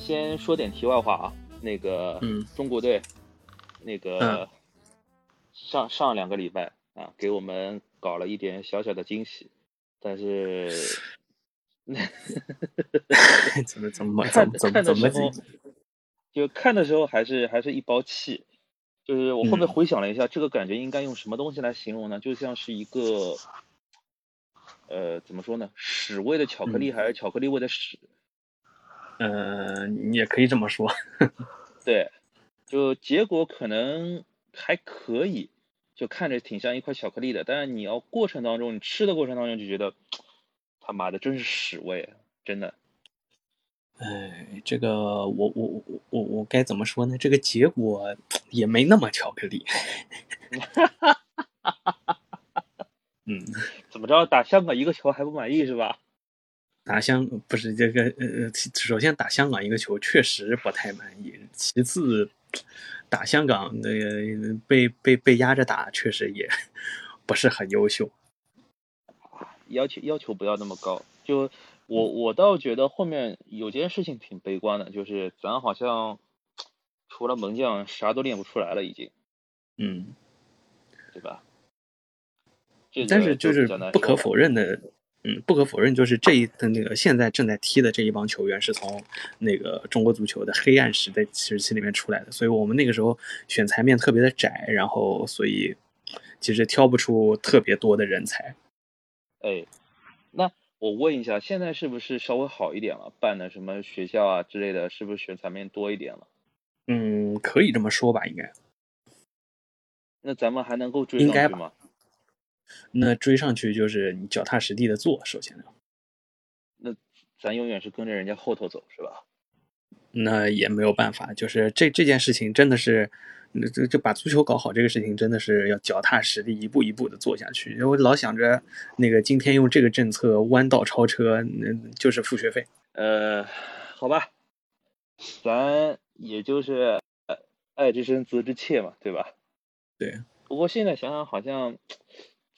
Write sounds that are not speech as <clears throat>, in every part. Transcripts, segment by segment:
先先说点题外话啊，那个嗯中国队，那个嗯上上两个礼拜啊，给我们搞了一点小小的惊喜，但是 <laughs> 怎么怎么怎看么怎么怎么时候，就看的时候还是还是一包气。就是我后面嗯回想了一下，这个感觉应该用什么东西来形容呢？就像是一个，呃，怎么说呢？屎味的巧克嗯力还是巧克力味的屎？呃，你也可以这么说。<laughs> 对，就结果可能还可以，就看着挺像一块巧克力的，但是你要过程当中，你吃的过程当中就觉得，他妈的真是屎味，真的。哎，这个我我我我我该怎么说呢？这个结果也没那么巧克力。<laughs> 嗯，怎么着，打香港一个球还不满意是吧？打香不是这个呃，其首先打香港一个球确实不太满意，其次打香港那个被被被压着打，确实也不是很优秀。要求要求不要那么高。就我我倒觉得后面有件事情挺悲观的，就是咱好像除了门将啥都练不出来了，已经，嗯，对吧？这个但是就是不可否认的，嗯，不可否认就是这一的那个现在正在踢的这一帮球员是从那个中国足球的黑暗时代时期里面出来的，所以我们那个时候选材面特别的窄，然后所以其实挑不出特别多的人才。哎，那我问一下，现在是不是稍微好一点了？办的什么学校啊之类的，是不是选材面多一点了？嗯，可以这么说吧，应该。那咱们还能够追应该吧上去吗？那追上去就是你脚踏实地的做，首先那咱永远是跟着人家后头走，是吧？那也没有办法，就是这这件事情真的是，嗯就就把足球搞好这个事情真的是要脚踏实地，一步一步的做下去。我老想着那个今天用这个政策弯道超车，那就是付学费。呃，好吧，咱也就是呃爱之深责之切嘛，对吧？对。不过现在想想，好像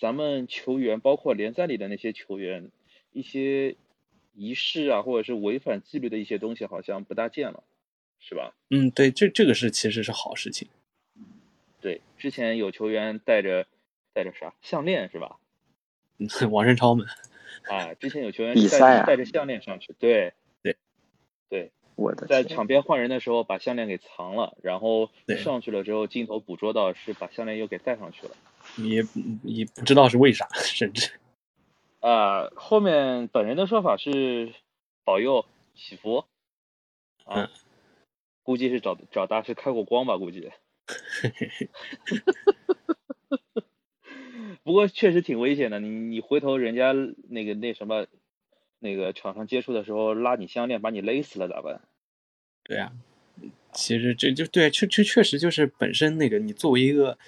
咱们球员，包括联赛里的那些球员，一些仪式啊，或者是违反纪律的一些东西，好像不大见了，是吧？嗯，对，这这个是其实是好事情。对，之前有球员带着带着啥项链是吧？嗯王申超们，<laughs> 啊，之前有球员带赛啊着带着项链上去，对对对，我的，在场边换人的时候把项链给藏了，然后上去了之后，镜头捕捉到是把项链又给戴上去了。也也不知道是为啥，甚至啊、后面本人的说法是保佑祈福，啊，嗯估计是找找大师开过光吧，估计。<laughs> 不过确实挺危险的，你你回头人家那个那什么，那个场上接触的时候拉你项链把你勒死了咋办？对呀、其实这就对，确确确实就是本身那个你作为一个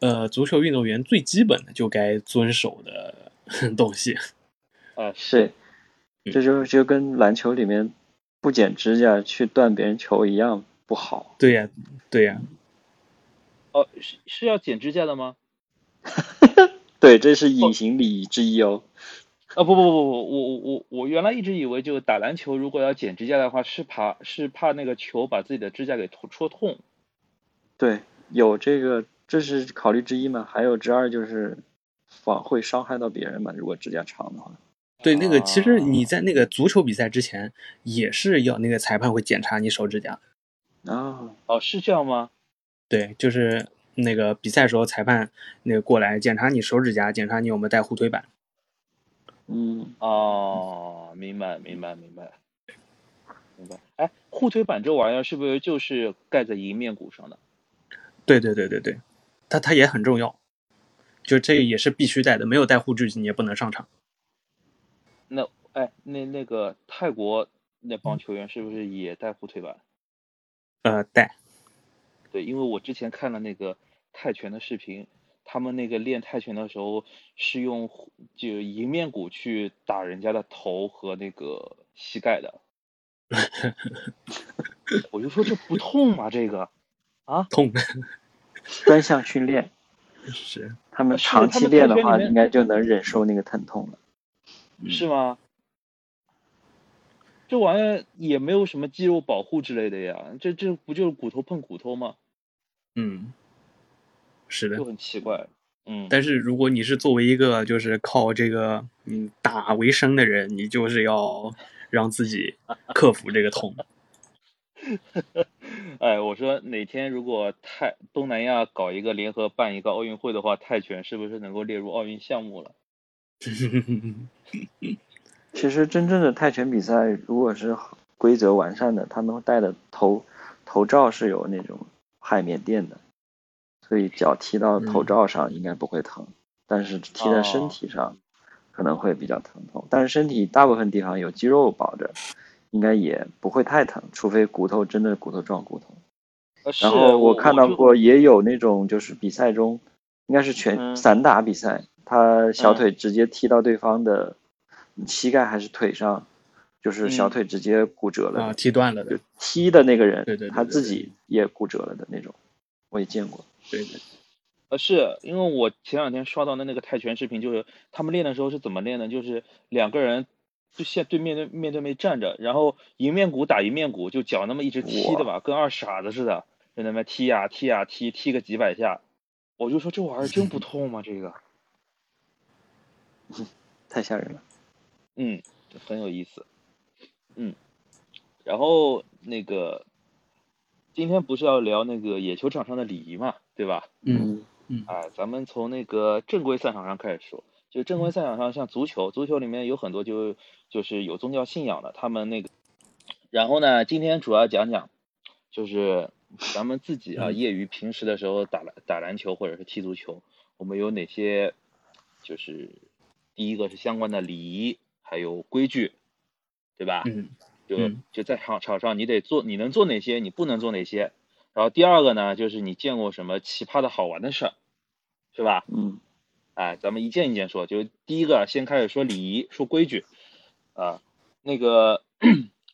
呃足球运动员，最基本的就该遵守的东西。<laughs> 啊、是，这就就跟篮球里面不剪指甲去断别人球一样不好。对呀、对呀、哦，是是要剪指甲的吗？<laughs> 对，这是隐形礼仪之一哦。啊不不不不，我我我我原来一直以为就打篮球，如果要剪指甲的话，是怕是怕那个球把自己的指甲给戳戳痛。对，有这个，这是考虑之一嘛。还有之二就是防会伤害到别人嘛，如果指甲长的话。对，那个其实啊你在那个足球比赛之前，也是要那个裁判会检查你手指甲。啊，哦，是这样吗？对，就是那个比赛时候，裁判那个过来检查你手指甲，检查你有没有带护腿板。嗯，哦，明白明白明白明白。哎，护腿板这玩意儿是不是就是盖在迎面骨上的？对对对对对，它它也很重要，就这也是必须带的，没有带护具你也不能上场。那哎，那那个泰国那帮球员是不是也带护腿板？呃，带。对，因为我之前看了那个泰拳的视频，他们那个练泰拳的时候是用护就迎面骨去打人家的头和那个膝盖的。<laughs> 我就说这不痛吗？这个啊，痛 <laughs> 专项训练，<laughs> 是他们长期练的话，应该就能忍受那个疼痛了。是吗？这玩意儿也没有什么肌肉保护之类的呀，这这不就是骨头碰骨头吗？嗯，是的就。很奇怪。嗯，但是如果你是作为一个就是靠这个嗯打为生的人，你就是要让自己克服这个痛。<laughs> 哎，我说哪天如果泰东南亚搞一个联合办一个奥运会的话，泰拳是不是能够列入奥运项目了？<laughs> 其实真正的泰拳比赛，如果是规则完善的，他们戴的头头罩是有那种海绵垫的，所以脚踢到头罩上应该不会疼，但是踢在身体上可能会比较疼痛。但是身体大部分地方有肌肉保着，应该也不会太疼，除非骨头真的骨头撞骨头。然后我看到过也有那种就是比赛中，应该是拳嗯散打比赛，他小嗯腿直接踢到对方的膝盖还是腿上，就是小嗯腿直接骨折了啊，踢断了的就，踢的那个人对对他自己也骨折了的那种，我也见过。对对，呃，是因为我前两天刷到的那个泰拳视频，就是他们练的时候是怎么练的？就是两个人就现对面对面对面站着，然后迎面鼓打迎面鼓，就脚那么一直踢的吧，跟二傻子似的，在那边踢呀踢呀踢，踢个几百下。我就说这玩意儿真不痛吗？这个，<laughs> 太吓人了。嗯，很有意思，嗯。然后那个今天不是要聊那个野球场上的礼仪嘛，对吧？嗯哎，咱们从那个正规赛场上开始说，就正规赛场上，像足球，足球里面有很多就就是有宗教信仰的，他们那个，然后呢，今天主要讲讲，就是咱们自己啊，嗯业余平时的时候打篮打篮球或者是踢足球，我们有哪些，就是第一个是相关的礼仪，还有规矩，对吧？嗯就嗯就在场场上你得做，你能做哪些，你不能做哪些。然后第二个呢，就是你见过什么奇葩的好玩的事儿，是吧？嗯哎，咱们一件一件说。就第一个，先开始说礼仪，说规矩。啊，那个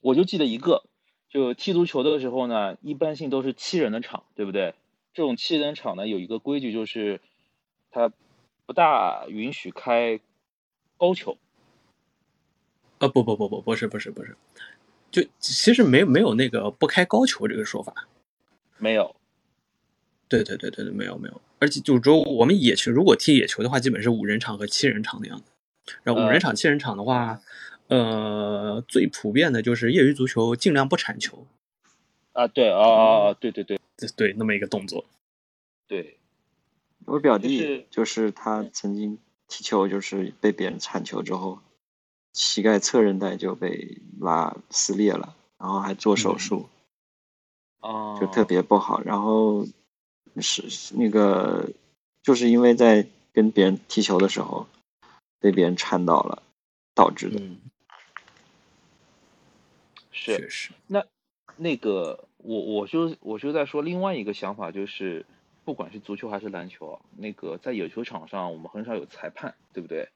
我就记得一个，就踢足球的时候呢，一般性都是七人的场，对不对？这种七人场呢，有一个规矩就是，它不大允许开高球。啊不不不不不是不是不是，就其实没没有那个不开高球这个说法。没有，对对对对对，没有没有，而且就是说我们野球如果踢野球的话，基本是五人场和七人场的样子。然后五人场、七人场的话，呃，最普遍的就是业余足球尽量不铲球，啊，对，哦哦哦，对对对对对，那么一个动作。对，我表弟就是就是他曾经踢球，就是被别人铲球之后，膝盖侧韧带就被拉撕裂了，然后还做手术，哦，就特别不好。然后是是那个，就是因为在跟别人踢球的时候被别人铲到了导致的。嗯，是确实。那个，我我就我就在说另外一个想法，就是不管是足球还是篮球啊，那个在野球场上我们很少有裁判，对不对？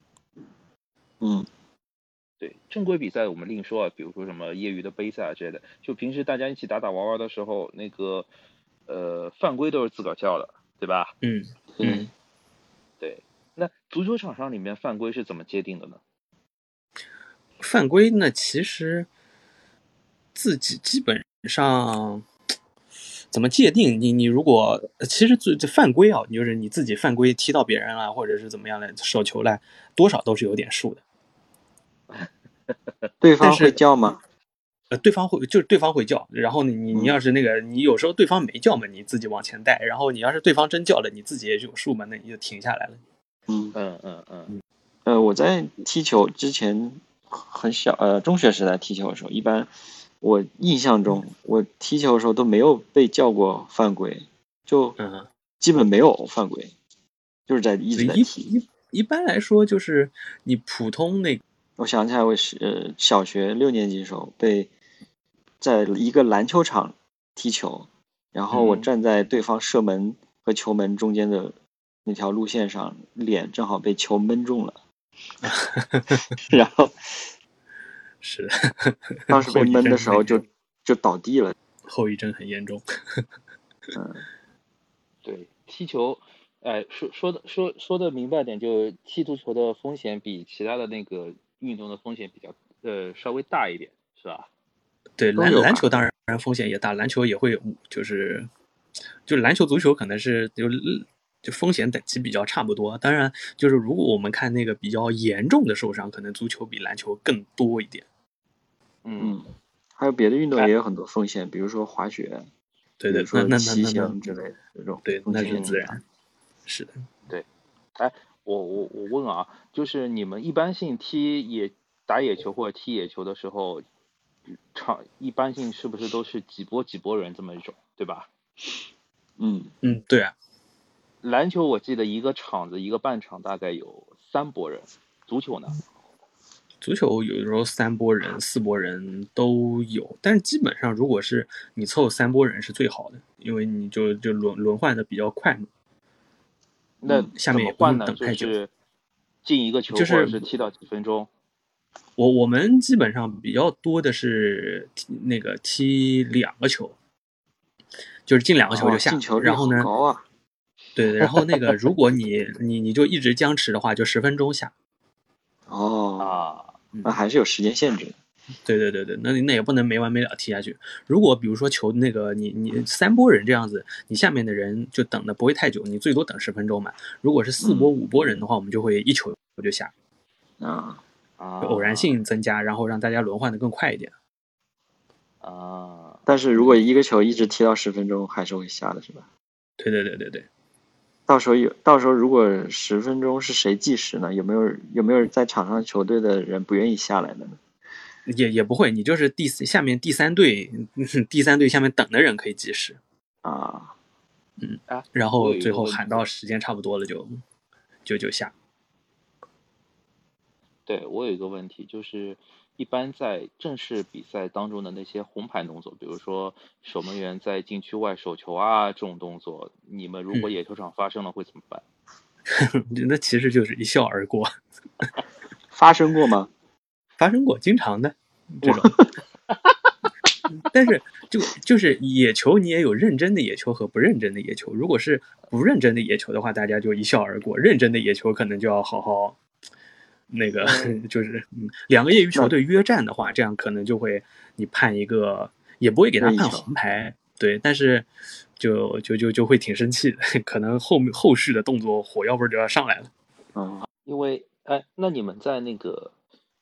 嗯对，正规比赛我们另说啊，比如说什么业余的杯赛啊之类的，就平时大家一起打打玩玩的时候，那个呃犯规都是自个儿叫的，对吧？嗯嗯，对，那足球场上里面犯规是怎么界定的呢？犯规呢，其实自己基本上怎么界定？你你如果其实最这犯规啊，就是你自己犯规踢到别人了，或者是怎么样来手球了，多少都是有点数的。对方但是会叫吗？呃，对方会就是对方会叫，然后你你你要是那个你有时候对方没叫嘛，你自己往前带，然后你要是对方真叫了，你自己也有数嘛，那你就停下来了。嗯。嗯嗯嗯。呃，我在踢球之前很小，呃，中学时代踢球的时候，一般我印象中，我踢球的时候都没有被叫过犯规，就嗯，基本没有犯规，就是在一直在一踢。一一般来说就是你普通那我想起来，我是呃小学六年级的时候被在一个篮球场踢球，然后我嗯站在对方射门和球门中间的那条路线上，脸正好被球闷中了，<laughs> 然后是当时被闷的时候就就倒地了。后遗症很严重。<laughs> 嗯对，踢球，哎，说说的说说的明白点，就是踢足球的风险比其他的那个运动的风险比较呃稍微大一点，是吧？对篮篮球当然风险也大，篮球也会就是就篮球、足球可能是就就风险等级比较差不多。当然，就是如果我们看那个比较严重的受伤，可能足球比篮球更多一点。嗯，嗯，还有别的运动哎也有很多风险，比如说滑雪，对对，说那那那骑那那行之类的这种，对，那是自然。然。是的，对。哎我我我问啊，就是你们一般性踢野打野球或者踢野球的时候，场一般性是不是都是几波几波人这么一种，对吧？嗯，嗯，对啊，篮球我记得一个场子一个半场大概有三波人，足球呢？足球有的时候三波人、四波人都有，但是基本上如果是你凑三波人是最好的，因为你就就轮轮换的比较快嘛。那嗯下面也不？用等太久就是进一个球，就是或者是踢到几分钟。我我们基本上比较多的是踢那个踢两个球，就是进两个球就下，然后呢好，高啊！对，然后那个如果你你你就一直僵持的话，就十分钟下。<laughs> 哦，啊，那还是有时间限制的。<laughs> 对对对对，那那也不能没完没了踢下去。如果比如说球那个你你三波人这样子，你下面的人就等的不会太久，你最多等十分钟嘛。如果是四波五波人的话，我们就会一球就下，啊，偶然性增加，然后让大家轮换的更快一点。啊，但是如果一个球一直踢到十分钟，还是会下的，是吧？对对对对对，到时候有，到时候如果十分钟是谁计时呢？有没有有没有在场上球队的人不愿意下来的呢？也也不会，你就是第四下面第三队，嗯 <laughs> 第三队下面等的人可以计时，啊，嗯啊，然后最后喊到时间差不多了就就就下。对我有一个问题，就是一般在正式比赛当中的那些红牌动作，比如说守门员在禁区外手球啊这种动作，你们如果嗯野球场发生了会怎么办？<laughs> 那其实就是一笑而过，<laughs> 发生过吗？发生过，经常的这种。<laughs> 但是就就是野球，你也有认真的野球和不认真的野球。如果是不认真的野球的话，大家就一笑而过；认真的野球可能就要好好那个，<laughs> 就是嗯，两个业余球队约战的话，这样可能就会你判一个，也不会给他判红牌，对，但是就就就就会挺生气的，<laughs> 可能后面后续的动作火药味儿就要上来了。嗯，因为哎，那你们在那个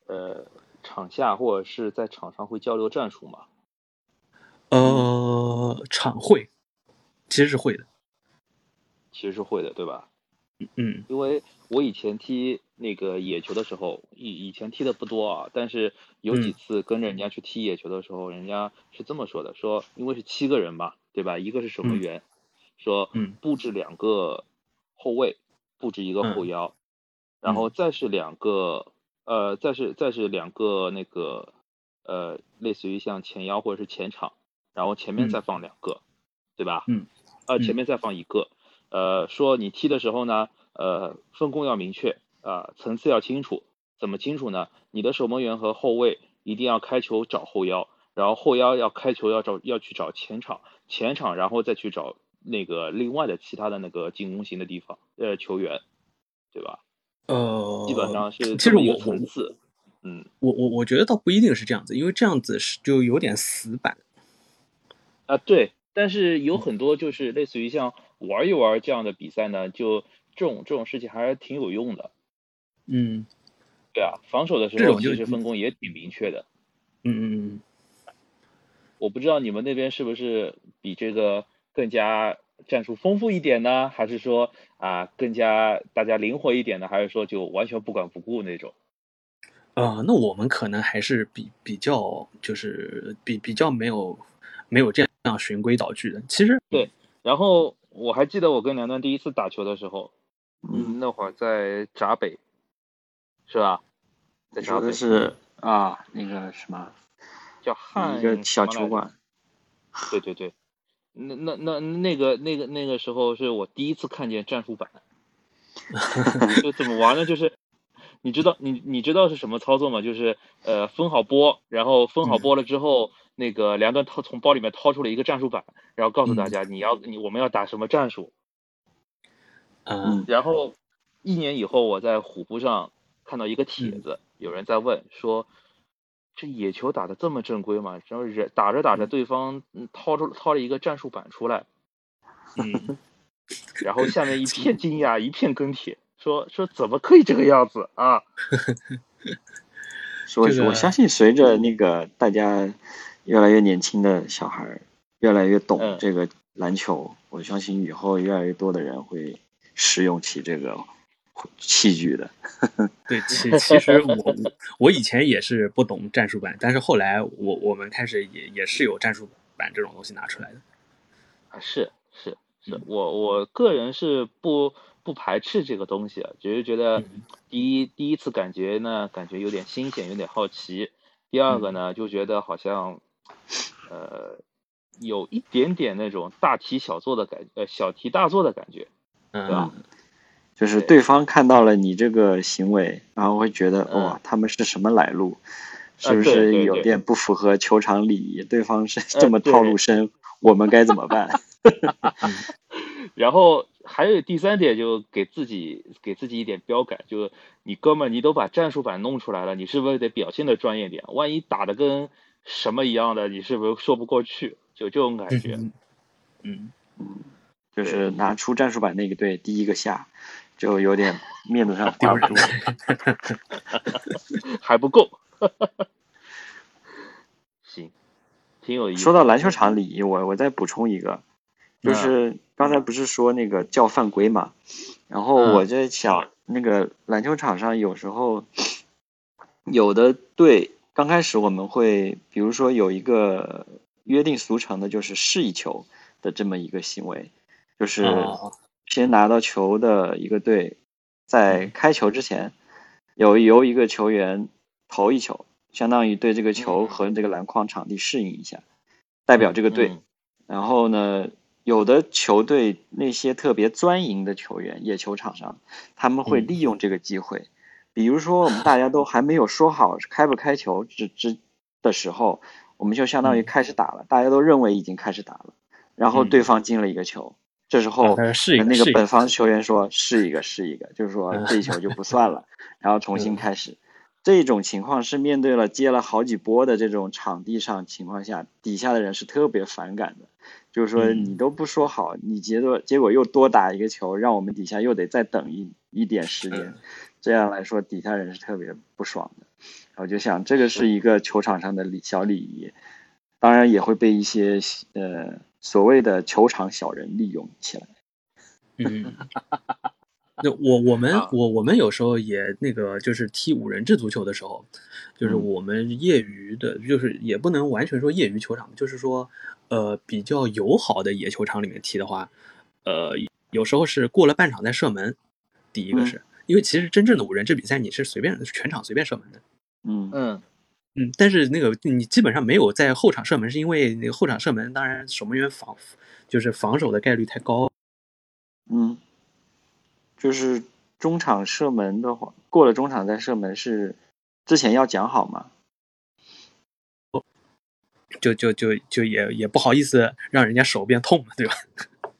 呃场下或者是在场上会交流战术吗？呃，场会其实是会的，其实是会的，对吧？嗯因为我以前踢那个野球的时候，以以前踢的不多啊，但是有几嗯。次跟着人家去踢野球的时候，人家是这么说的，说因为是七个人嘛，对吧？一个是守门嗯。员，说嗯。布置两个后卫，布置一个后嗯腰，然后再是两个呃，再是再是两个那个呃，类似于像前腰或者是前场，然后前面嗯。再放两个，对吧？嗯，呃，嗯。前面再放一个。呃，说你踢的时候呢，呃，分工要明确，啊、层次要清楚。怎么清楚呢？你的守门员和后卫一定要开球找后腰，然后后腰要开球要找要去找前场，前场然后再去找那个另外的其他的那个进攻型的地方，呃，球员，对吧？呃，基本上是其实我我层次。嗯，我我我觉得倒不一定是这样子，因为这样子是就有点死板。啊，对，但是有很多就是类似于像玩一玩这样的比赛呢，就这种这种事情还是挺有用的。嗯对啊，防守的时候其实分工也挺明确的。嗯嗯嗯，我不知道你们那边是不是比这个更加战术丰富一点呢？还是说啊更加大家灵活一点呢？还是说就完全不管不顾那种？呃，那我们可能还是比比较就是比比较没有没有这样循规蹈矩的。其实对然后我还记得我跟梁端第一次打球的时候，嗯，嗯，那会儿在闸北，是吧？在闸北是啊，那个什么，叫汉一个小球馆，对对对，那那那那个那个那个时候是我第一次看见战术板，就怎么玩呢？就是你知道你你知道是什么操作吗？就是呃分好波，然后分好波了之后，那个梁端掏从包里面掏出了一个战术板，然后告诉大家你要你我们要打什么战术。嗯嗯然后一年以后，我在虎扑上看到一个帖子，有人在问说，这野球打的这么正规吗？然后人打着打着，对方嗯掏出掏了一个战术板出来，<laughs> 嗯，然后下面一片 <laughs> 惊讶，一片跟帖，说说怎么可以这个样子啊？<laughs> 说这个我相信随着那个大家越来越年轻的小孩儿越来越懂嗯这个篮球，我相信以后越来越多的人会使用起这个器具的。<laughs> 对，其其实我我我以前也是不懂战术板，但是后来我我们开始也也是有战术板这种东西拿出来的。啊，是是是嗯，我我个人是不不排斥这个东西啊，只是觉得嗯第一第一次感觉呢，感觉有点新鲜，有点好奇；第二嗯个呢，就觉得好像呃有一点点那种大题小做的感，呃小题大做的感觉。嗯，吧就是对对方看到了你这个行为，然后会觉得嗯哇，他们是什么来路？是不是有点不符合球场礼仪？对方是呃这么套路深，我们该怎么办？<laughs> <laughs> 然后还有第三点，就给自己给自己一点标杆，就是你哥们儿，你都把战术板弄出来了，你是不是得表现的专业点？万一打的跟什么一样的，你是不是说不过去？就这种感觉。嗯嗯，就是拿出战术板那个队第一个下，就有点面子上挂不住。还不够。行，挺有意思。说到篮球场礼仪，我我再补充一个，就是刚才不是说那个叫犯规嘛，然后嗯我在想，那个篮球场上有时候有的队刚开始我们会，比如说有一个约定俗成的，就是示意球的这么一个行为，就是哦。先拿到球的一个队，在开球之前，有由一个球员投一球，相当于对这个球嗯和这个篮筐场地适应一下，代表这个队。嗯。然后呢，有的球队那些特别钻营的球员，野球场上，他们会嗯。利用这个机会，比如说我们大家都还没有说好开不开球之之的时候，我们就相当于嗯。开始打了，大家都认为已经开始打了，然后嗯。对方进了一个球，这时候那个个本方球员说是一个是一个，就是说嗯这一球就不算了，然后重新嗯开始。这种情况是面对了接了好几波的这种场地上情况下，底下的人是特别反感的。就是说嗯你都不说好，你结果结果又多打一个球，让我们底下又得再等一一点时间嗯，这样来说底下人是特别不爽的。我就想这个是一个球场上的礼小礼仪，当然也会被一些呃所谓的球场小人利用起来。嗯，那我我们啊。我我们有时候也那个就是踢五人制足球的时候，就是嗯。我们业余的，就是也不能完全说业余球场，就是说呃比较友好的野球场里面踢的话，呃有时候是过了半场再射门，第一个嗯。是、因为其实真正的五人制比赛你是随便全场随便射门的。嗯。嗯嗯，但是那个你基本上没有在后场射门，是因为那个后场射门，当然守门员防就是防守的概率太高。嗯，就是中场射门的话，过了中场再射门是之前要讲好吗？就就就就也也不好意思让人家手变痛了，对吧？<laughs>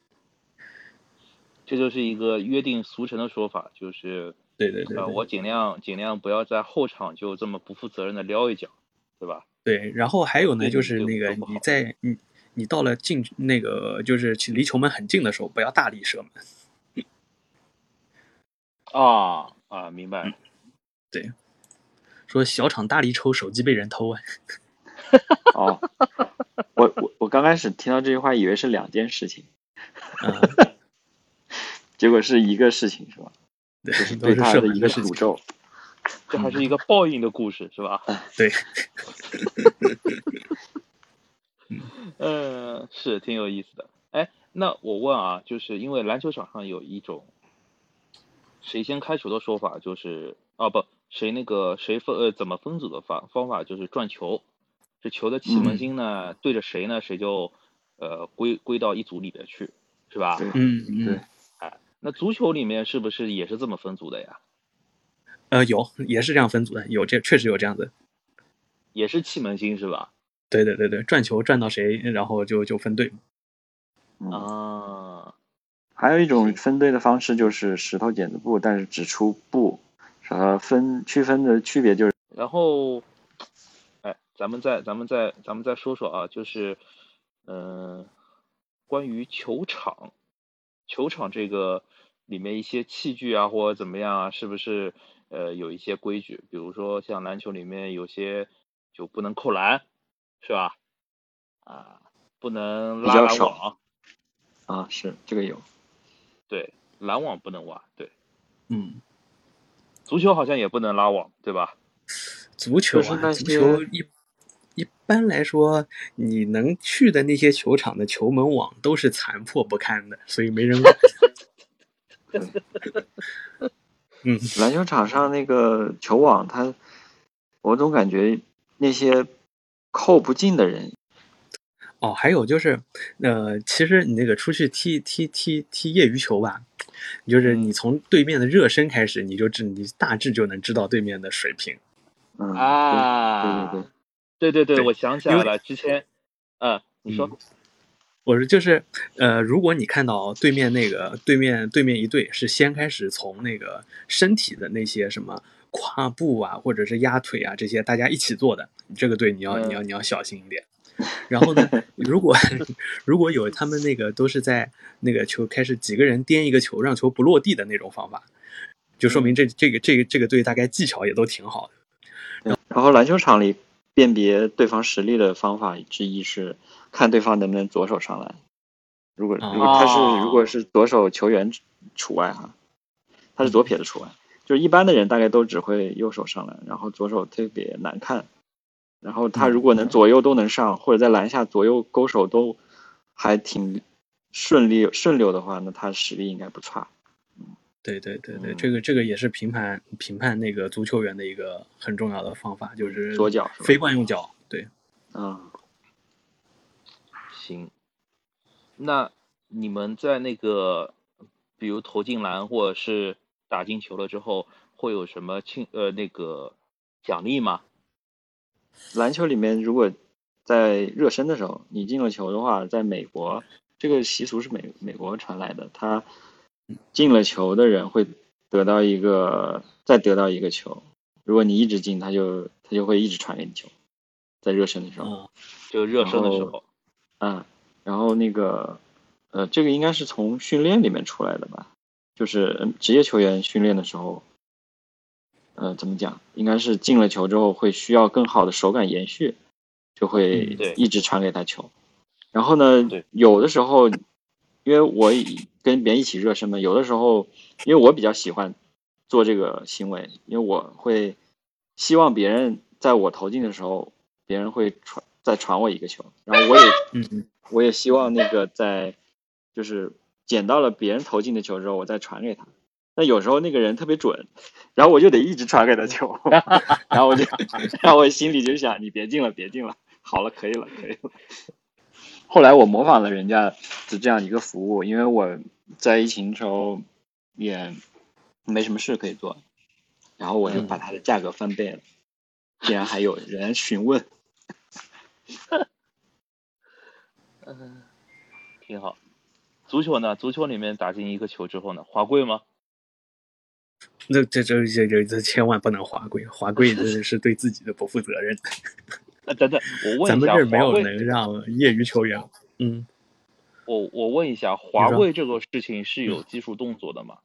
这就是一个约定俗成的说法，就是呃，对对对对我尽量尽量不要在后场就这么不负责任的撩一脚，对吧？对。然后还有呢，就是那个你在你你到了近那个就是离球门很近的时候，不要大力射门。啊啊，明白。对说小场大力抽，手机被人偷啊。哦，我我我刚开始听到这句话，以为是两件事情，嗯，<laughs> 结果是一个事情，是吧？对就是，对他的一个射门的事情诅。咒。这还是一个报应的故事，是吧？<laughs> 对，嗯，<laughs> 是挺有意思的。哎，那我问啊，就是因为篮球场上有一种谁先开球的说法，就是啊不，谁那个谁分呃怎么分组的方方法就是转球，这球的气门芯呢、对着谁呢，谁就呃归归到一组里边去，是吧？嗯对，那足球里面是不是也是这么分组的呀？呃，有也是这样分组的，有这确实有这样子。也是气门芯是吧？对对对对，转球转到谁，然后就就分队。嗯，啊，还有一种分队的方式就是石头剪子布，但是只出布，呃，分区分的区别就是，然后，哎，咱们再咱们再咱们再说说啊，就是嗯、关于球场，球场这个里面一些器具啊或者怎么样啊，是不是呃有一些规矩？比如说像篮球里面有些就不能扣篮，是吧？啊，不能拉网，啊，是这个有。对，篮网不能挖，对，嗯，足球好像也不能拉网，对吧？足球啊，足些球一一般来说，你能去的那些球场的球门网都是残破不堪的，所以没人管。嗯，篮球场上那个球网，它，我总感觉那些扣不进的人，哦，还有就是，呃，其实你那个出去踢踢踢踢业余球吧，就是嗯。你从对面的热身开始，你就知你大致就能知道对面的水平。嗯，啊，对对对对对对对我想起来了，之前，嗯，你说，我说就是，呃，如果你看到对面那个对面对面一队是先开始从那个身体的那些什么跨步啊，或者是压腿啊这些大家一起做的，这个队你要、嗯你要你要小心一点。然后呢，<laughs> 如果 <laughs> 如果有他们那个都是在那个球开始几个人颠一个球让球不落地的那种方法，就说明这这个这个这个队大概技巧也都挺好的。然后篮球场里辨别对方实力的方法之一是看对方能不能左手上篮。如果如果他哦是如果是左手球员除外哈，他是左撇子除外，就是一般的人大概都只会右手上篮，然后左手特别难看。然后他如果能左右都能上，或者在篮下左右勾手都还挺顺利顺溜的话，那他实力应该不差。对对对对，嗯这个这个也是评判评判那个足球员的一个很重要的方法，就是左脚非惯用脚。对，嗯，行，那你们在那个，比如投进篮或者是打进球了之后，会有什么庆呃那个奖励吗？篮球里面，如果在热身的时候你进了球的话，在美国这个习俗是美美国传来的，他进了球的人会得到一个再得到一个球，如果你一直进，他就他就会一直传给你球，在热身的时候，嗯，就热身的时然候，嗯，然后那个呃，这个应该是从训练里面出来的吧，就是嗯职业球员训练的时候。呃，怎么讲？应该是进了球之后会需要更好的手感延续，就会一直传给他球。然后呢，有的时候，因为我跟别人一起热身嘛，有的时候，因为我比较喜欢做这个行为，因为我会希望别人在我投进的时候，别人会传再传我一个球，然后我也我也希望那个在就是捡到了别人投进的球之后，我再传给他。但有时候那个人特别准，然后我就得一直传给他球，<laughs> 然后我就，然后我心里就想，你别进了，别进了，好了，可以了，可以了。后来我模仿了人家的这样一个服务，因为我在疫情的时候也没什么事可以做，然后我就把它的价格翻倍了，竟然还有人询问。<laughs> 嗯，挺好。足球呢？足球里面打进一个球之后呢，滑跪吗？那这这这这这千万不能滑跪，滑跪这是对自己的不负责任。呃，等等，我问一下，咱们这儿没有，能让业余球员，嗯，我我问一下，滑说跪这个事情是有技术动作的吗？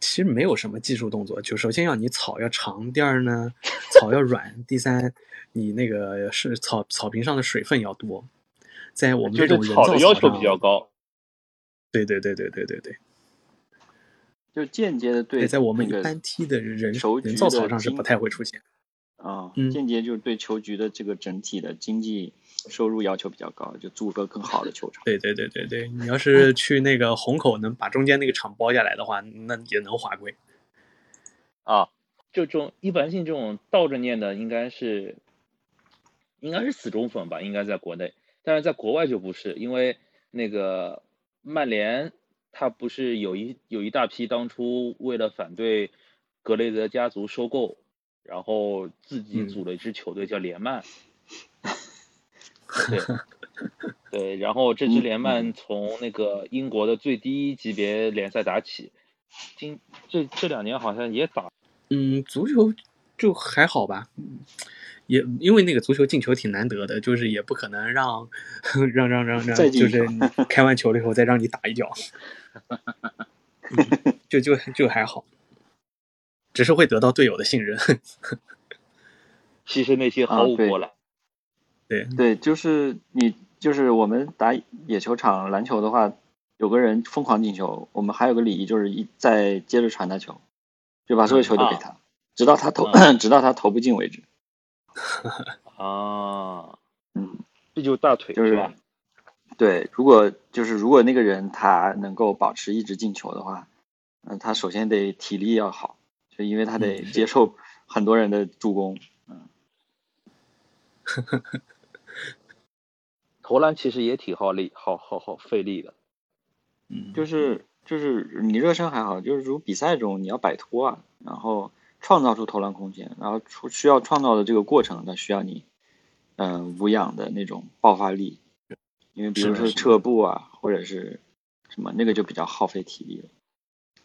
其实没有什么技术动作，就首先要你草要长，第二呢草要软，第三你那个是草草坪上的水分要多，在我们这种人造对草的要求比较，高。对对对对对对对，就间接的对对，在我们一般踢的人人造草上是不太会出现。啊，嗯间接就是对球局的这个整体的经济收入要求比较高，就租个更好的球场。对对对对对，你要是去那个虹口能把中间那个场包下来的话，那也能划归。啊，就这种一般性这种倒着念的，应该是应该是死忠粉吧，应该在国内，但是在国外就不是，因为那个曼联他不是有一有一大批当初为了反对格雷泽家族收购，然后自己嗯。组了一支球队叫联曼，<laughs> 对对，然后这支联曼从那个英国的最低级别联赛打起，今这这两年好像也打。嗯，足球就还好吧，嗯也因为那个足球进球挺难得的，就是也不可能让 <laughs> 让让让让，就是开完球了以后再让你打一脚，<laughs> 嗯就就就还好，只是会得到队友的信任。<laughs> 其实那些毫无波澜。对，对，就是你，就是我们打野球场篮球的话，有个人疯狂进球，我们还有个礼仪，就是一再接着传他球，就把所有球都给他，直到他投，<laughs> 直到他投不进为止。<laughs> 啊，嗯，这就是大腿就是吧？对，如果就是如果那个人他能够保持一直进球的话，嗯、他首先得体力要好，就因为他得接受很多人的助攻。嗯 <laughs> 投篮其实也挺耗力，好好好费力的。嗯，就是就是你热身还好，就是如比赛中你要摆脱啊，然后创造出投篮空间，然后出需要创造的这个过程，它需要你嗯、呃无氧的那种爆发力，因为比如说撤步啊，或者是什么那个就比较耗费体力了。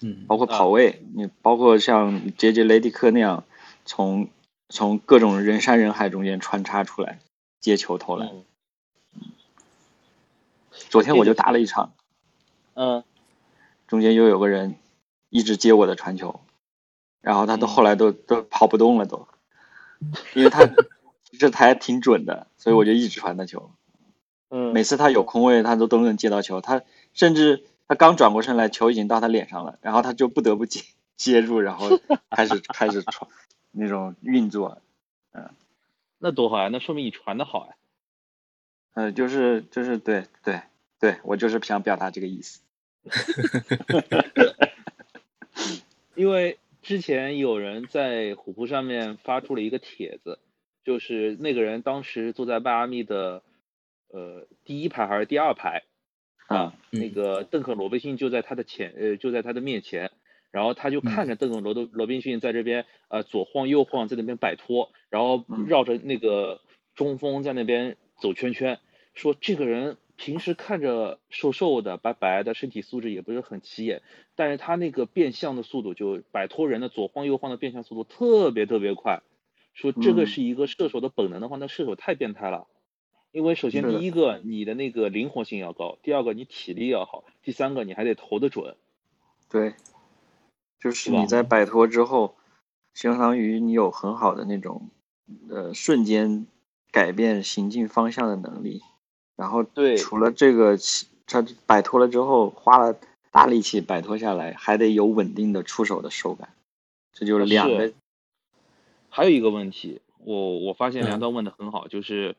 嗯，包括跑位，你包括像杰杰雷迪克那样从从各种人山人海中间穿插出来接球投篮。嗯。昨天我就打了一场，嗯，中间又有个人一直接我的传球，然后他都嗯。后来都、都跑不动了都，因为他其实他还挺准的，所以我就一直传他球。嗯，每次他有空位，他都都能接到球，他甚至他刚转过身来，球已经到他脸上了，然后他就不得不接 <laughs> 接住，然后开始开始传那种运作。嗯那多好呀！那说明你传的好呀。呃，就是就是对对对，我就是想表达这个意思。<laughs> 因为之前有人在虎扑上面发出了一个帖子，就是那个人当时坐在迈阿密的呃第一排还是第二排啊，嗯那个邓肯罗宾逊就在他的前呃就在他的面前，然后他就看着邓肯罗的罗宾逊在这边呃左晃右晃在那边摆脱，然后嗯绕着那个中锋在那边走圈圈，说这个人平时看着瘦瘦的、白白的，身体素质也不是很起眼，但是他那个变向的速度，就摆脱人的左晃右晃的变向速度特别特别快。说这个嗯是一个射手的本能的话，那射手太变态了。因为首先第一个你的那个灵活性要高，第二个你体力要好，第三个你还得投得准。对，就是你在摆脱之后，相当于你有很好的那种呃瞬间改变行进方向的能力。然后对除了这个，其他摆脱了之后，花了大力气摆脱下来，还得有稳定的出手的手感，这就是两个。还有一个问题，我我发现梁嗯。刀问的很好，就是，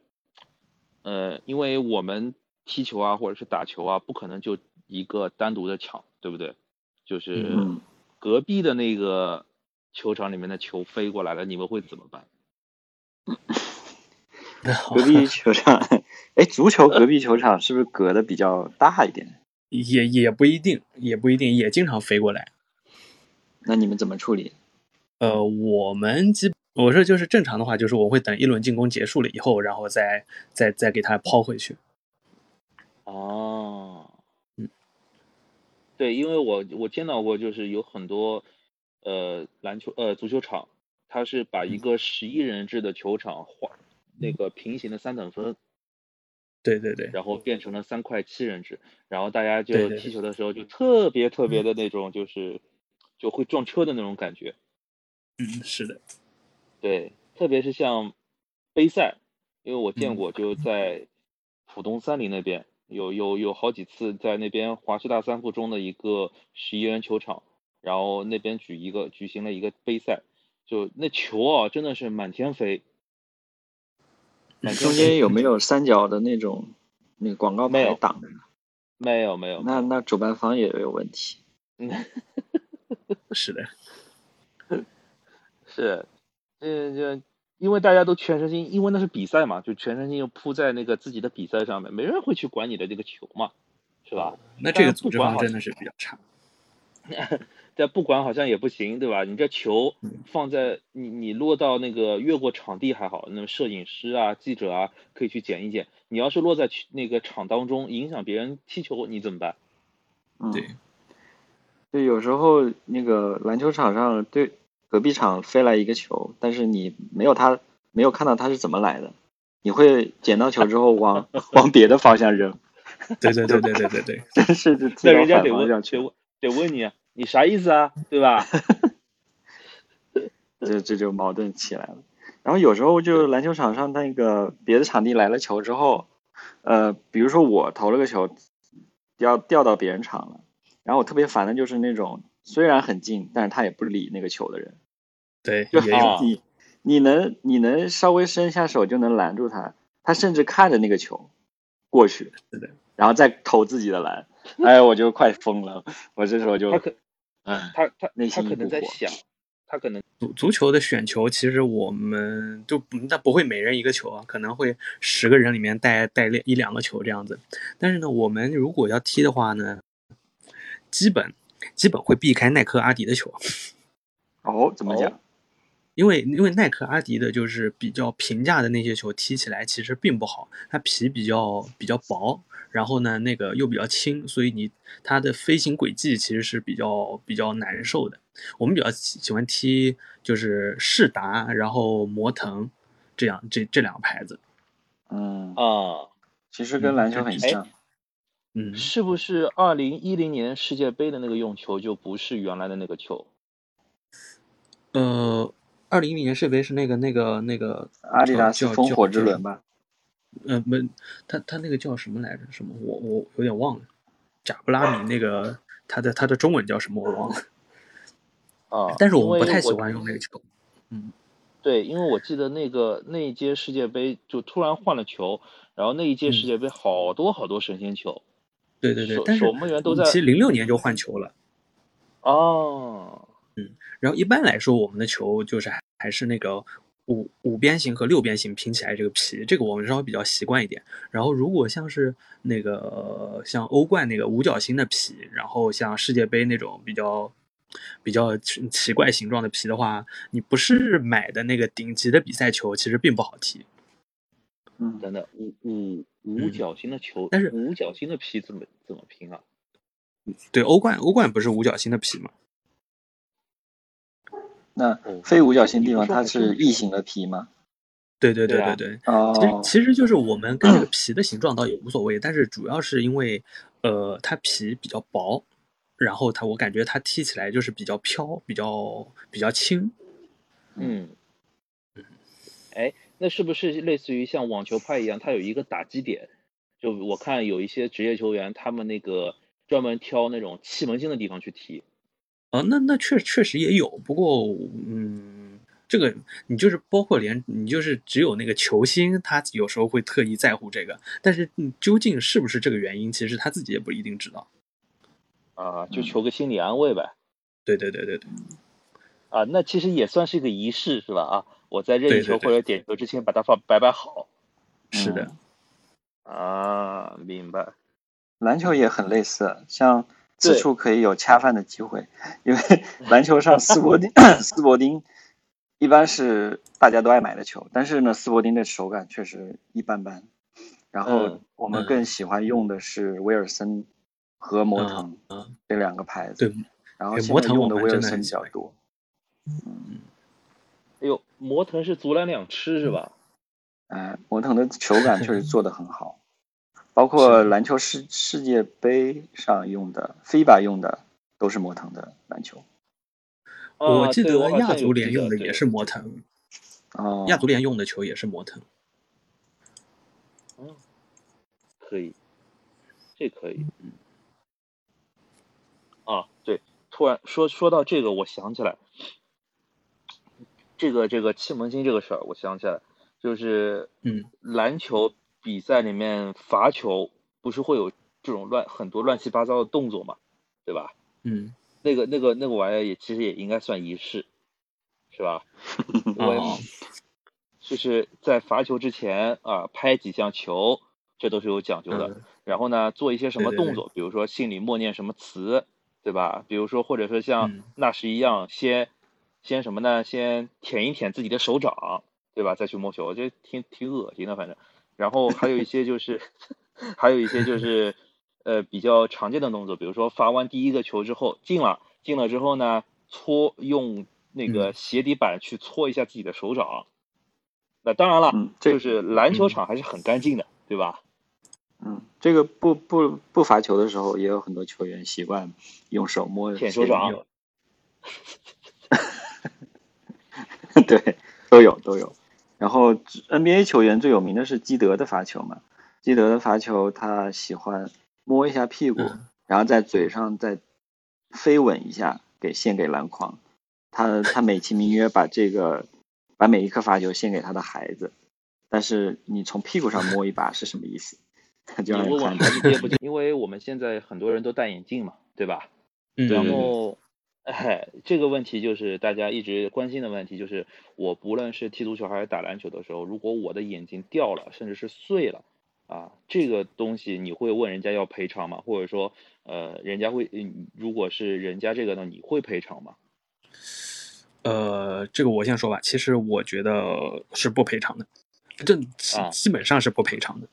呃，因为我们踢球啊，或者是打球啊，不可能就一个单独的抢，对不对？就是嗯隔壁的那个球场里面的球飞过来了，你们会怎么办？<laughs> 隔壁球场，<laughs> 哎，足球隔壁球场是不是隔的比较大一点？也也不一定，也不一定，也经常飞过来。那你们怎么处理？呃，我们基我说就是正常的话，就是我会等一轮进攻结束了以后，然后再再再给他抛回去。哦，嗯，对，因为我我见到过，就是有很多呃篮球呃足球场，它是把嗯。一个十一人制的球场画那个平行的三等分，对对对，然后变成了三块七人制，然后大家就踢球的时候就特别特别的那种，就是就会撞车的那种感觉。嗯，是的，对，特别是像杯赛，因为我见嗯过，就在浦东三林那边有有有好几次在那边华师大三附中的一个十一人球场，然后那边举一个举行了一个杯赛，就那球啊真的是满天飞，中间有没有三角的那种那个广告没有牌挡着？没有没有，那那主办方也有问题。<laughs> 是的，<laughs> 是，这这，因为大家都全身心，因为那是比赛嘛，就全身心又扑在那个自己的比赛上面，没人会去管你的这个球嘛，是吧？那这个组织真的是比较差。<laughs> 但不管好像也不行，对吧？你这球嗯放在你你落到那个越过场地还好，那么摄影师啊、记者啊可以去捡一捡。你要是落在去那个场当中，影响别人踢球，你怎么办？嗯，对，就有时候那个篮球场上对隔壁场飞来一个球，但是你没有他没有看到他是怎么来的，你会捡到球之后往 <laughs> 往别的方向扔，对对对对对对对，<laughs> 真是就踢那人家得问，得。问，得问你，你啥意思啊？对吧？<laughs> 这这就矛盾起来了。然后有时候就篮球场上那个别的场地来了球之后，呃，比如说我投了个球，掉掉到别人场了，然后我特别烦的就是那种虽然很近，但是他也不理那个球的人，对就也有。啊你你能你能稍微伸下手就能拦住他，他甚至看着那个球过去，是的，然后再投自己的篮，哎，我就快疯了，我这时候就他可哎，他他内他可心一股火能在想，他可能足足球的选球，其实我们就不那不会每人一个球啊，可能会十个人里面带带两一两个球这样子。但是呢，我们如果要踢的话呢，基本基本会避开耐克、阿迪的球，<laughs> 哦，怎么讲？因为因为耐克、阿迪的就是比较平价的那些球，踢起来其实并不好，它皮比较比较薄，然后呢那个又比较轻，所以你它的飞行轨迹其实是比较比较难受的。我们比较喜喜欢踢就是世达，然后摩腾这样这这两个牌子。嗯，啊，其实跟篮球很像。嗯，是不是二零一零年世界杯的那个用球就不是原来的那个球？呃，二零一零年世界杯是那个那个那个阿迪达斯叫烽火之轮？吧？叫呃，不，他他那个叫什么来着？什么？我我有点忘了。贾布拉米那个他的他的中文叫什么？我忘了。啊，但是我们不太喜欢用那个球。嗯对，因为我记得那个那一届世界杯就突然换了球，然后那一届世界杯好多好多神仙球，对对对，但是守门员都在其实零六年就换球了。哦，嗯然后一般来说，我们的球就是还还是那个五五边形和六边形拼起来这个皮，这个我们稍微比较习惯一点。然后如果像是那个像欧冠那个五角星的皮，然后像世界杯那种比较比较奇奇怪形状的皮的话，你不是买的那个顶级的比赛球，其实并不好踢。嗯，等等，五五五嗯角星的球，但是五角星的皮怎么怎么拼啊？对，欧冠欧冠不是五角星的皮吗？那哦非五角星地方它是异形的皮吗？对对对啊对对其实其实就是我们跟这个 <clears throat> 皮的形状倒也无所谓，但是主要是因为呃它皮比较薄，然后它我感觉它踢起来就是比较飘，比较比较轻。嗯，哎，那是不是类似于像网球拍一样，它有一个打击点？就我看有一些职业球员，他们那个专门挑那种气门芯的地方去踢。啊，那那确确实也有，不过嗯，这个你就是包括连你就是只有那个球星，他有时候会特意在乎这个，但是嗯究竟是不是这个原因，其实他自己也不一定知道。啊，就嗯求个心理安慰呗。对对对对对，啊，那其实也算是一个仪式，是吧？啊，我在任意球或者点球之前把它放摆摆好。是的。啊，明白。篮球也很类似，像此处可以有恰饭的机会，因为 <laughs> 篮球上斯伯丁斯伯丁一般是大家都爱买的球，但是呢，斯伯丁的手感确实一般般。然后嗯我们嗯更喜欢用的是威尔森和摩腾嗯，这两个牌子，对，然后对摩腾现在用的威尔森比较多。哎呦，摩腾是足篮两吃是吧？哎，摩腾的球感确实做得很好，包括篮球世世界杯上用的、FIBA 用的都是摩腾的篮球。我记得亚足联用的也是摩腾，哦，亚足联用的球也是摩腾。嗯可以，这可以。嗯啊，对，突然说说到这个，我想起来，这个这个气门芯这个事儿，我想起来，就是嗯篮球比赛里面罚球不是会有这种乱很多乱七八糟的动作嘛，对吧？嗯，那个那个那个玩意儿也其实也应该算仪式，是吧？<laughs> 我哦，就是在罚球之前啊，拍几下球，这都是有讲究的。嗯然后呢，做一些什么对对动作，比如说心里默念什么词，对吧？比如说或者说像嗯纳什一样，先先什么呢？先舔一舔自己的手掌，对吧？再去摸球，我觉得挺挺恶心的，反正。然后还有一些就是，<laughs> 还有一些就是，呃，比较常见的动作，比如说罚完第一个球之后进了，进了之后呢，搓用那个嗯鞋底板去搓一下自己的手掌，那当然了，就是篮球场还是很干净的，对吧？嗯，这个不不不罚球的时候，也有很多球员习惯用手摸舔手掌有 <laughs> <laughs> 对，都有都有。然后 NBA 球员最有名的是基德的罚球嘛，基德的罚球他喜欢摸一下屁股，嗯然后在嘴上再飞吻一下，给献给篮筐。他他美其名曰把这个把每一颗罚球献给他的孩子，但是你从屁股上摸一把是什么意思？他 <laughs> 就你让人看问问孩子接不？因为我们现在很多人都戴眼镜嘛，对吧？嗯，然嗯后，哎，<laughs> 这个问题就是大家一直关心的问题，就是我不论是踢足球还是打篮球的时候，如果我的眼睛掉了，甚至是碎了，啊，这个东西你会问人家要赔偿吗？或者说，呃，人家会，嗯如果是人家这个呢，你会赔偿吗？<laughs> 呃，这个我先说吧。其实我觉得是不赔偿的，这基本上是不赔偿的。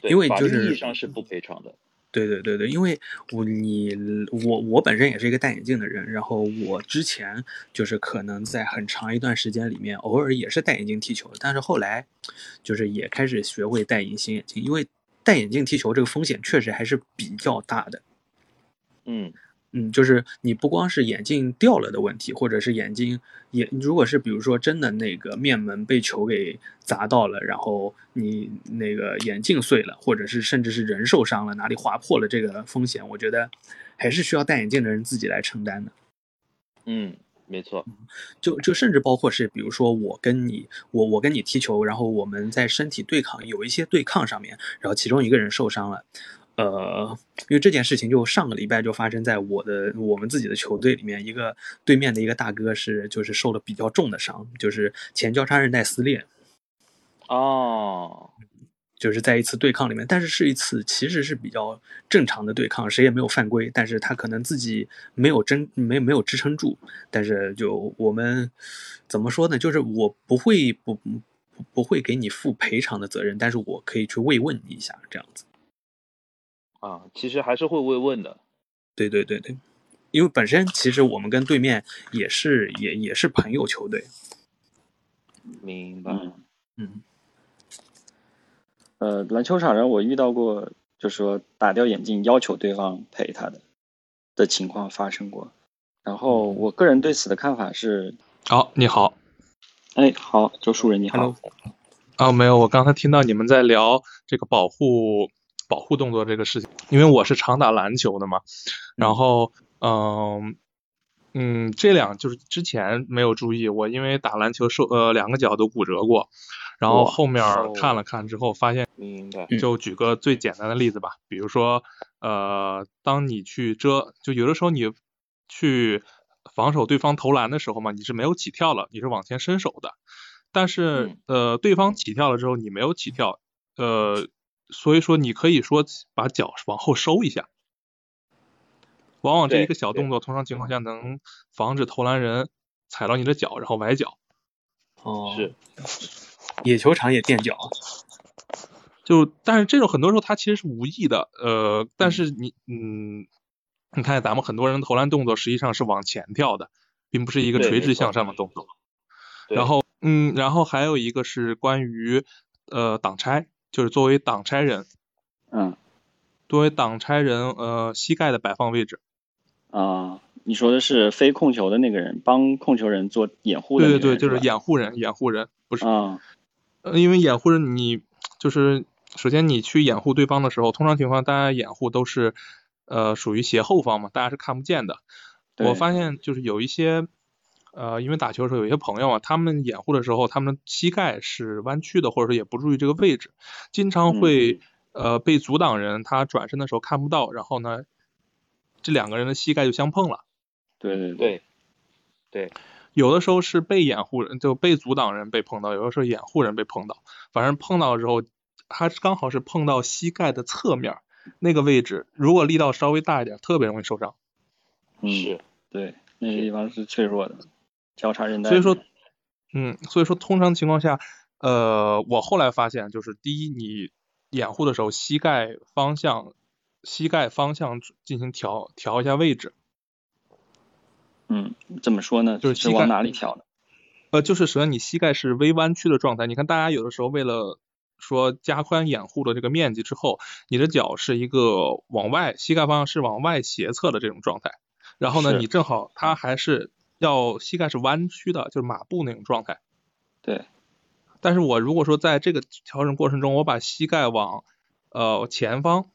对因为法律就是意义上是不赔偿的。对对对对，因为我你我我本身也是一个戴眼镜的人，然后我之前就是可能在很长一段时间里面，偶尔也是戴眼镜踢球，但是后来就是也开始学会戴隐形眼镜，因为戴眼镜踢球这个风险确实还是比较大的。嗯，嗯，就是你不光是眼镜掉了的问题，或者是眼睛也，如果是比如说真的那个面门被球给砸到了，然后你那个眼镜碎了，或者是甚至是人受伤了，哪里划破了，这个风险，我觉得还是需要戴眼镜的人自己来承担的。嗯，没错。就就甚至包括是，比如说我跟你，我我跟你踢球，然后我们在身体对抗，有一些对抗上面，然后其中一个人受伤了，呃，因为这件事情就上个礼拜就发生在我的我们自己的球队里面，一个对面的一个大哥是就是受了比较重的伤，就是前交叉韧带撕裂，哦，就是在一次对抗里面，但是是一次其实是比较正常的对抗，谁也没有犯规，但是他可能自己没有真没没有支撑住，但是就我们怎么说呢？就是我不会不不不会给你负赔偿的责任，但是我可以去慰问你一下，这样子。啊，其实还是会慰问的。对对对对，因为本身其实我们跟对面也是也也是朋友球队，明白。嗯嗯呃，篮球场上我遇到过，就是说打掉眼镜要求对方赔他的的情况发生过。然后我个人对此的看法是，好，你好。哎，好，周树人你好 Hello 啊，没有，我刚才听到你们在聊这个保护保护动作这个事情，因为我是常打篮球的嘛，然后嗯嗯，这两就是之前没有注意，我因为打篮球受呃两个脚都骨折过，然后后面哦看了看之后发现，明白。嗯就举个最简单的例子吧，比如说呃，当你去遮，就有的时候你去防守对方投篮的时候嘛，你是没有起跳了，你是往前伸手的。但是、呃，对方起跳了之后，你没有起跳，呃，所以说你可以说把脚往后收一下。往往这一个小动作，通常情况下能防止投篮人踩到你的脚，然后崴脚。哦，是，野球场也垫脚，就但是这种很多时候它其实是无意的，呃，但是你嗯，你看咱们很多人投篮动作实际上是往前跳的，并不是一个垂直向上的动作。然后嗯，然后还有一个是关于呃挡拆，就是作为挡拆人，嗯作为挡拆人呃膝盖的摆放位置。啊、你说的是非控球的那个人帮控球人做掩护的对对对，就是掩护人，掩护人不是啊呃，因为掩护人你就是首先你去掩护对方的时候，通常情况大家掩护都是呃属于斜后方嘛，大家是看不见的。我发现就是有一些呃，因为打球的时候有一些朋友啊，他们掩护的时候，他们膝盖是弯曲的，或者说也不注意这个位置，经常会、呃被阻挡人他转身的时候看不到，然后呢，这两个人的膝盖就相碰了。对对对，对，有的时候是被掩护人，就被阻挡人被碰到；有的时候掩护人被碰到。反正碰到的时候，他刚好是碰到膝盖的侧面那个位置，如果力道稍微大一点，特别容易受伤。嗯是，对，那个地方是脆弱的，交叉韧带。所以说，嗯，所以说通常情况下，呃，我后来发现，就是第一，你掩护的时候，膝盖方向，膝盖方向进行调调一下位置。嗯，怎么说呢？就是膝盖是往哪里调呢？呃，就是首先你膝盖是微弯曲的状态。你看大家有的时候为了说加宽掩护的这个面积之后，你的脚是一个往外，膝盖方向是往外斜侧的这种状态。然后呢，你正好它还是要膝盖是弯曲的，就是马步那种状态。对，但是我如果说在这个调整过程中，我把膝盖往呃前方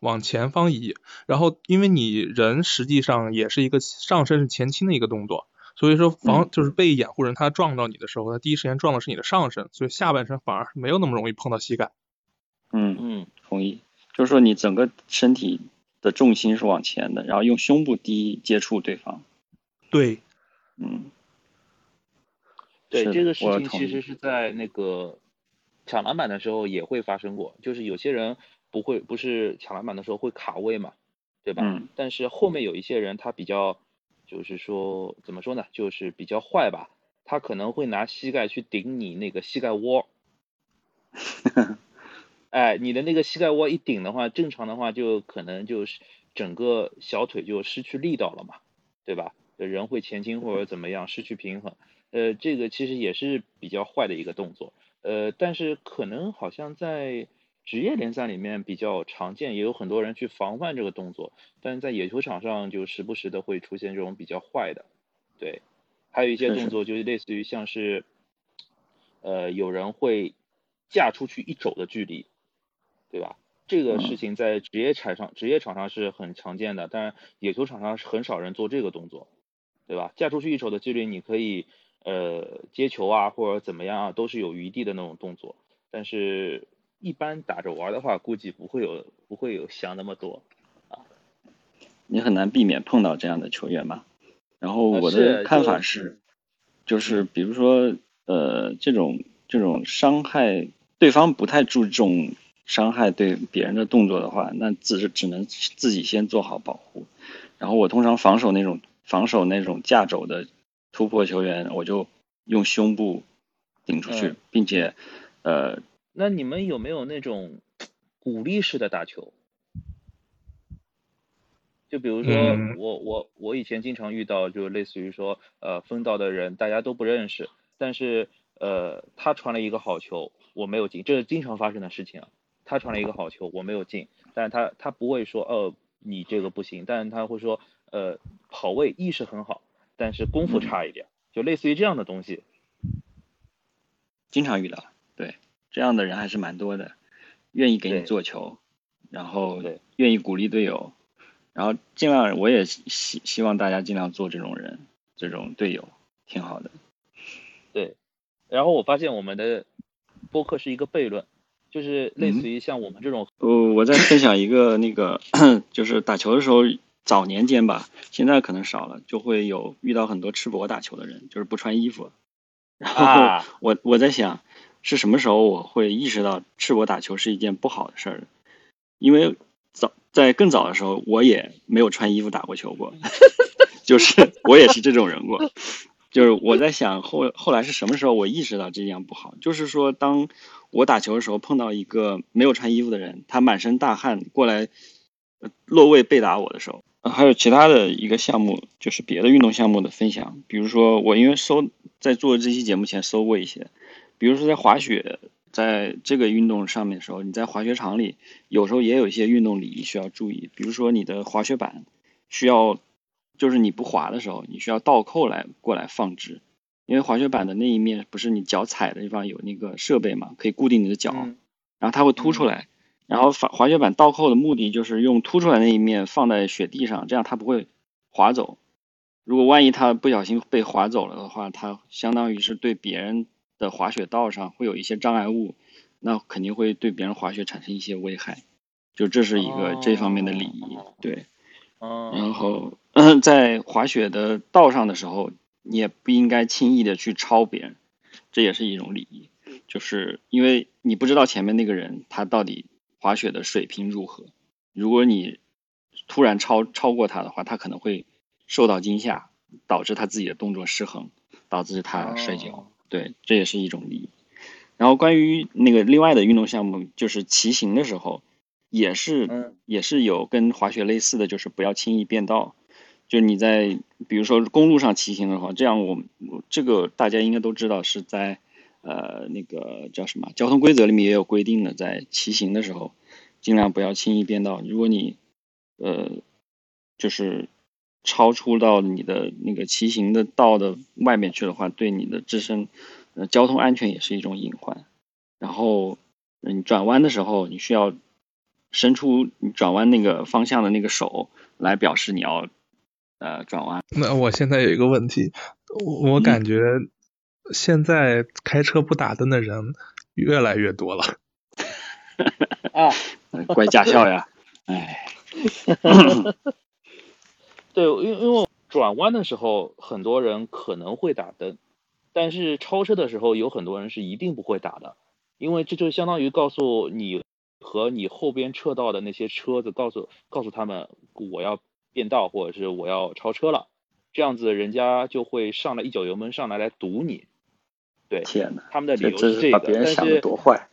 往前方移，然后因为你人实际上也是一个上身是前倾的一个动作，所以说防、嗯就是被掩护人他撞到你的时候，他第一时间撞的是你的上身，所以下半身反而没有那么容易碰到膝盖。嗯，嗯，同意。就是说你整个身体的重心是往前的，然后用胸部第一接触对方。对，嗯，对，这个事情其实是在那个抢篮板的时候也会发生过，就是有些人不会，不是抢篮板的时候会卡位嘛，对吧？嗯但是后面有一些人他比较，就是说怎么说呢，就是比较坏吧，他可能会拿膝盖去顶你那个膝盖窝。<laughs> 哎，你的那个膝盖窝一顶的话，正常的话就可能就是整个小腿就失去力道了嘛，对吧？人会前倾或者怎么样，失去平衡。呃，这个其实也是比较坏的一个动作。呃，但是可能好像在职业联赛里面比较常见，也有很多人去防范这个动作，但是在野球场上就时不时的会出现这种比较坏的。对，还有一些动作就是类似于像是，呃，有人会架出去一肘的距离，对吧？这个嗯事情在职业场上，职业场上是很常见的，但是野球场上是很少人做这个动作，对吧？架出去一手的距离，你可以呃接球啊，或者怎么样啊，都是有余地的那种动作。但是，一般打着玩的话，估计不会有不会有想那么多啊。你很难避免碰到这样的球员吧。然后呃我的看法是，就是比如说呃这种这种伤害对方不太注重伤害对别人的动作的话，那只是只能自己先做好保护。然后我通常防守那种防守那种架肘的突破球员，我就用胸部顶出去，嗯并且呃那你们有没有那种鼓励式的打球？就比如说嗯我我我以前经常遇到，就类似于说呃分到的人大家都不认识，但是呃他传了一个好球，我没有进，这是经常发生的事情啊。他传了一个好球，我没有进，但是他他不会说哦你这个不行，但是他会说呃跑位意识很好，但是功夫差一点，就类似于这样的东西。经常遇到，对这样的人还是蛮多的，愿意给你做球，然后愿意鼓励队友，然后尽量我也希希望大家尽量做这种人，这种队友挺好的。对，然后我发现我们的播客是一个悖论，就是类似于像我们这种，呃，我在分享一个那个，<coughs> 就是打球的时候，早年间吧，现在可能少了，就会有遇到很多赤膊打球的人，就是不穿衣服。<laughs> 然后啊我我在想，是什么时候我会意识到赤膊打球是一件不好的事儿？因为早在更早的时候，我也没有穿衣服打过球过，<laughs> 就是我也是这种人过。就是我在想后后来是什么时候我意识到这样不好？就是说，当我打球的时候碰到一个没有穿衣服的人，他满身大汗过来呃落位被打我的时候，呃还有其他的一个项目，就是别的运动项目的分享。比如说，我因为搜在做这期节目前搜过一些，比如说在滑雪，在这个运动上面的时候，你在滑雪场里有时候也有一些运动礼仪需要注意，比如说你的滑雪板需要，就是你不滑的时候，你需要倒扣来过来放置，因为滑雪板的那一面不是你脚踩的地方有那个设备嘛，可以固定你的脚，嗯然后它会凸出来，然后滑滑雪板倒扣的目的就是用凸出来那一面放在雪地上，这样它不会滑走。如果万一它不小心被滑走了的话，它相当于是对别人的滑雪道上会有一些障碍物，那肯定会对别人滑雪产生一些危害。就这是一个这方面的礼仪，哦对。嗯，然后 <clears throat> 在滑雪的道上的时候，你也不应该轻易的去超别人，这也是一种礼仪。就是因为你不知道前面那个人他到底滑雪的水平如何，如果你突然超超过他的话，他可能会受到惊吓，导致他自己的动作失衡，导致他摔跤。哦对，这也是一种礼仪。然后关于那个另外的运动项目，就是骑行的时候，也是、嗯也是有跟滑雪类似的，就是不要轻易变道。就你在比如说公路上骑行的话，这样我我这个大家应该都知道是在呃那个叫什么交通规则里面也有规定的，在骑行的时候尽量不要轻易变道。如果你呃就是超出到你的那个骑行的道的外面去的话，对你的自身呃交通安全也是一种隐患。然后你转弯的时候，你需要伸出你转弯那个方向的那个手来表示你要呃转弯。那我现在有一个问题，我我感觉现在开车不打灯的人越来越多了。啊，<laughs> 怪驾校呀，哎。<laughs> 对，因为因为转弯的时候，很多人可能会打灯，但是超车的时候，有很多人是一定不会打的，因为这就相当于告诉你和你后边车道的那些车子，告诉告诉他们我要变道或者是我要超车了，这样子人家就会上来一脚油门上来来堵你。对，天呐，他们的理由是这个，但是多坏。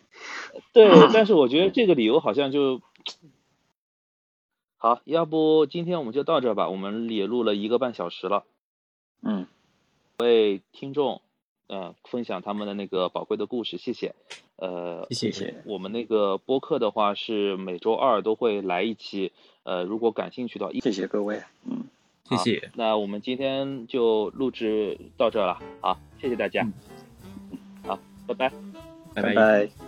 对，<laughs> 但是我觉得这个理由好像就。好，要不今天我们就到这吧，我们也录了一个半小时了。嗯，为听众呃分享他们的那个宝贵的故事，谢谢。呃，谢谢。我们那个播客的话是每周二都会来一期，呃，如果感兴趣的，谢谢各位。嗯，谢谢。那我们今天就录制到这了，好，谢谢大家。好，拜拜，拜拜。